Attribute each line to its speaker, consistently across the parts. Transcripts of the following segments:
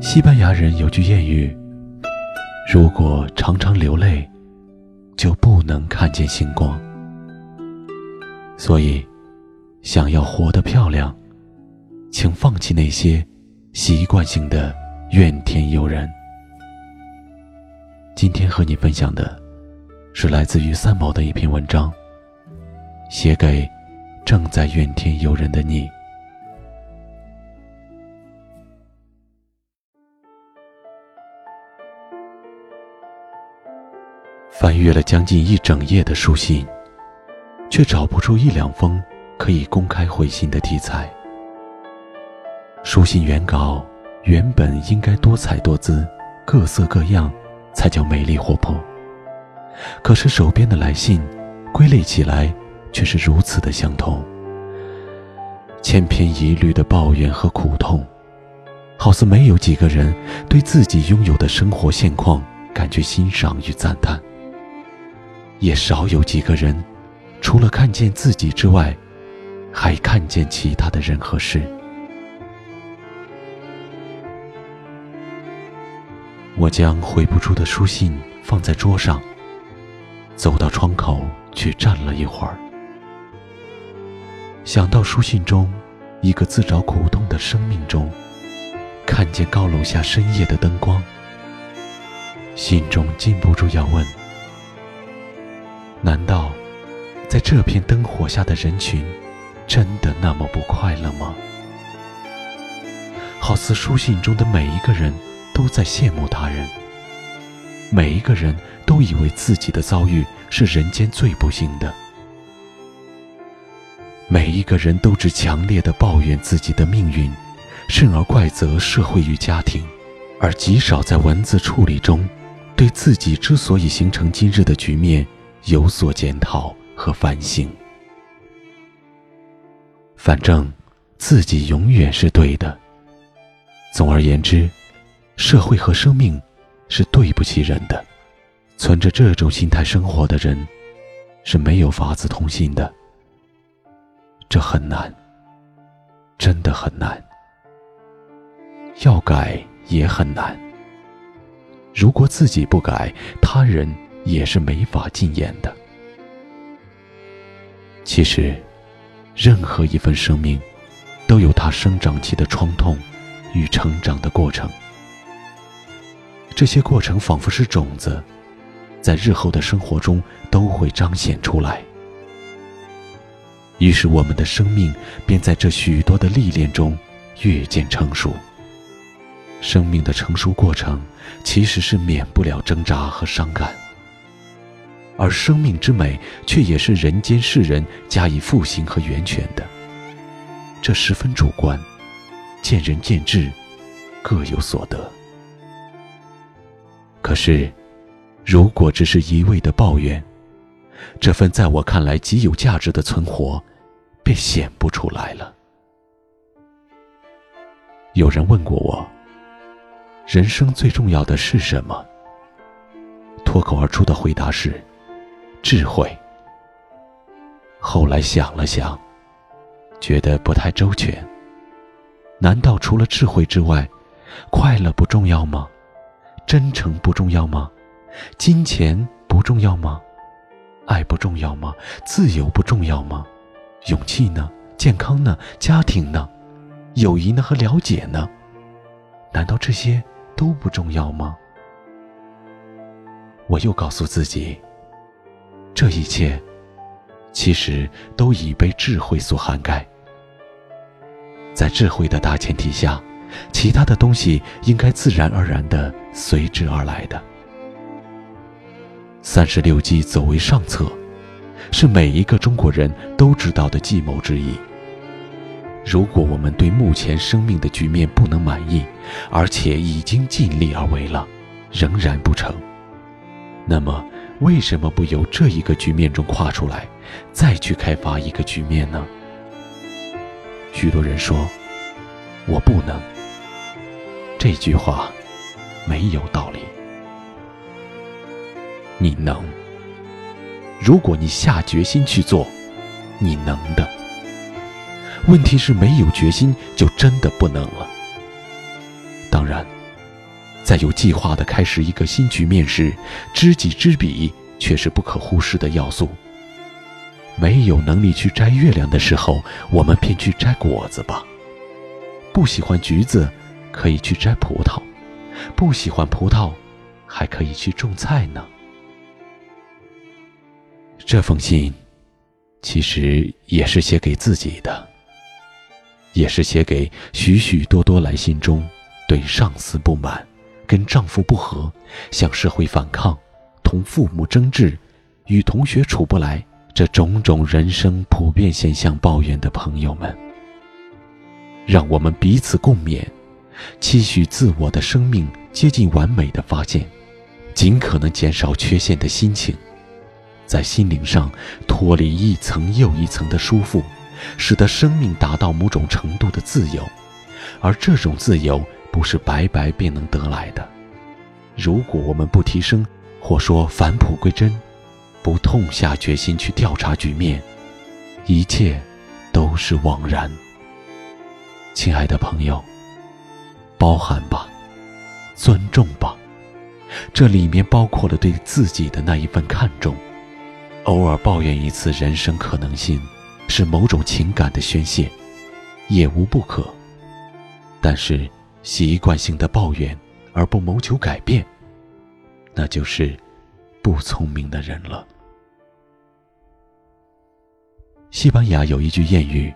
Speaker 1: 西班牙人有句谚语：“如果常常流泪，就不能看见星光。”所以，想要活得漂亮，请放弃那些习惯性的怨天尤人。今天和你分享的，是来自于三毛的一篇文章，写给正在怨天尤人的你。翻阅了将近一整页的书信，却找不出一两封可以公开回信的题材。书信原稿原本应该多彩多姿、各色各样，才叫美丽活泼。可是手边的来信，归类起来却是如此的相同，千篇一律的抱怨和苦痛，好似没有几个人对自己拥有的生活现况感觉欣赏与赞叹。也少有几个人，除了看见自己之外，还看见其他的人和事。我将回不出的书信放在桌上，走到窗口去站了一会儿，想到书信中一个自找苦痛的生命中，看见高楼下深夜的灯光，心中禁不住要问。难道，在这片灯火下的人群，真的那么不快乐吗？好似书信中的每一个人都在羡慕他人，每一个人都以为自己的遭遇是人间最不幸的，每一个人都只强烈的抱怨自己的命运，甚而怪责社会与家庭，而极少在文字处理中，对自己之所以形成今日的局面。有所检讨和反省。反正自己永远是对的。总而言之，社会和生命是对不起人的。存着这种心态生活的人，是没有法子通信的。这很难，真的很难。要改也很难。如果自己不改，他人。也是没法禁言的。其实，任何一份生命，都有它生长期的创痛与成长的过程。这些过程仿佛是种子，在日后的生活中都会彰显出来。于是，我们的生命便在这许多的历练中越渐成熟。生命的成熟过程，其实是免不了挣扎和伤感。而生命之美，却也是人间世人加以复兴和源泉的。这十分主观，见仁见智，各有所得。是，如果只是一味的抱怨，这份在我看来极有价值的存活，便显不出来了。有人问过我，人生最重要的是什么？脱口而出的回答是。智慧。后来想了想，觉得不太周全。难道除了智慧之外，快乐不重要吗？真诚不重要吗？金钱不重要吗？爱不重要吗？自由不重要吗？勇气呢？健康呢？家庭呢？友谊呢？和了解呢？难道这些都不重要吗？我又告诉自己。这一切，其实都已被智慧所涵盖。在智慧的大前提下，其他的东西应该自然而然的随之而来的。三十六计走为上策，是每一个中国人都知道的计谋之一。如果我们对目前生命的局面不能满意，而且已经尽力而为了，仍然不成，那么。为什么不由这一个局面中跨出来，再去开发一个局面呢？许多人说，我不能。这句话没有道理。你能。如果你下决心去做，你能的。问题是没有决心就真的不能了。当然，在有计划的开始一个新局面时，知己知彼却是不可忽视的要素。没有能力去摘月亮的时候，我们便去摘果子吧。不喜欢橘子，可以去摘葡萄；不喜欢葡萄，还可以去种菜呢。这封信，其实也是写给自己的，也是写给许许多多来信中对上司不满、跟丈夫不和、向社会反抗、同父母争执、与同学处不来。这种种人生普遍现象抱怨的朋友们，让我们彼此共勉，期许自我的生命接近完美的发现，尽可能减少缺陷的心情，在心灵上脱离一层又一层的束缚，使得生命达到某种程度的自由，而这种自由不是白白便能得来的。如果我们不提升，或说返璞归真。不痛下决心去调查局面，一切都是枉然。亲爱的朋友，包含吧，尊重吧，这里面包括了对自己的那一份看重。偶尔抱怨一次人生可能性，是某种情感的宣泄，也无不可。但是习惯性的抱怨而不谋求改变，那就是不聪明的人了。西班牙有一句谚语：“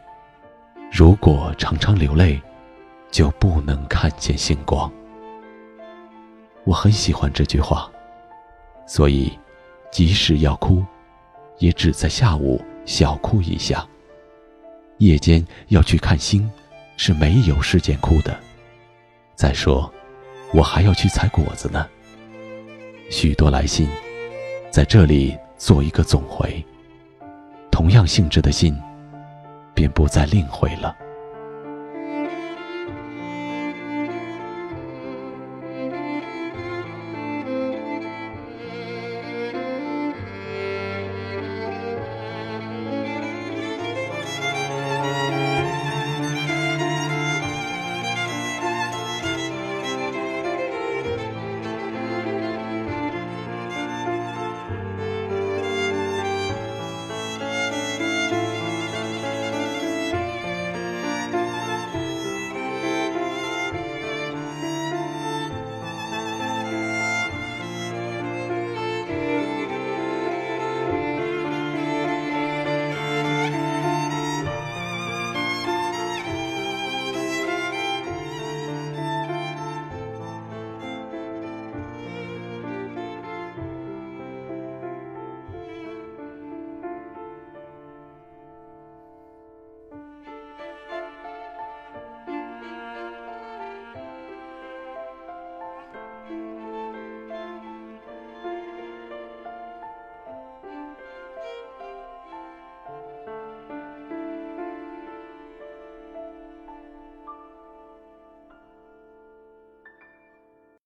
Speaker 1: 如果常常流泪，就不能看见星光。”我很喜欢这句话，所以即使要哭，也只在下午小哭一下。夜间要去看星，是没有时间哭的。再说，我还要去采果子呢。许多来信，在这里做一个总回。同样性质的信，便不再另回了。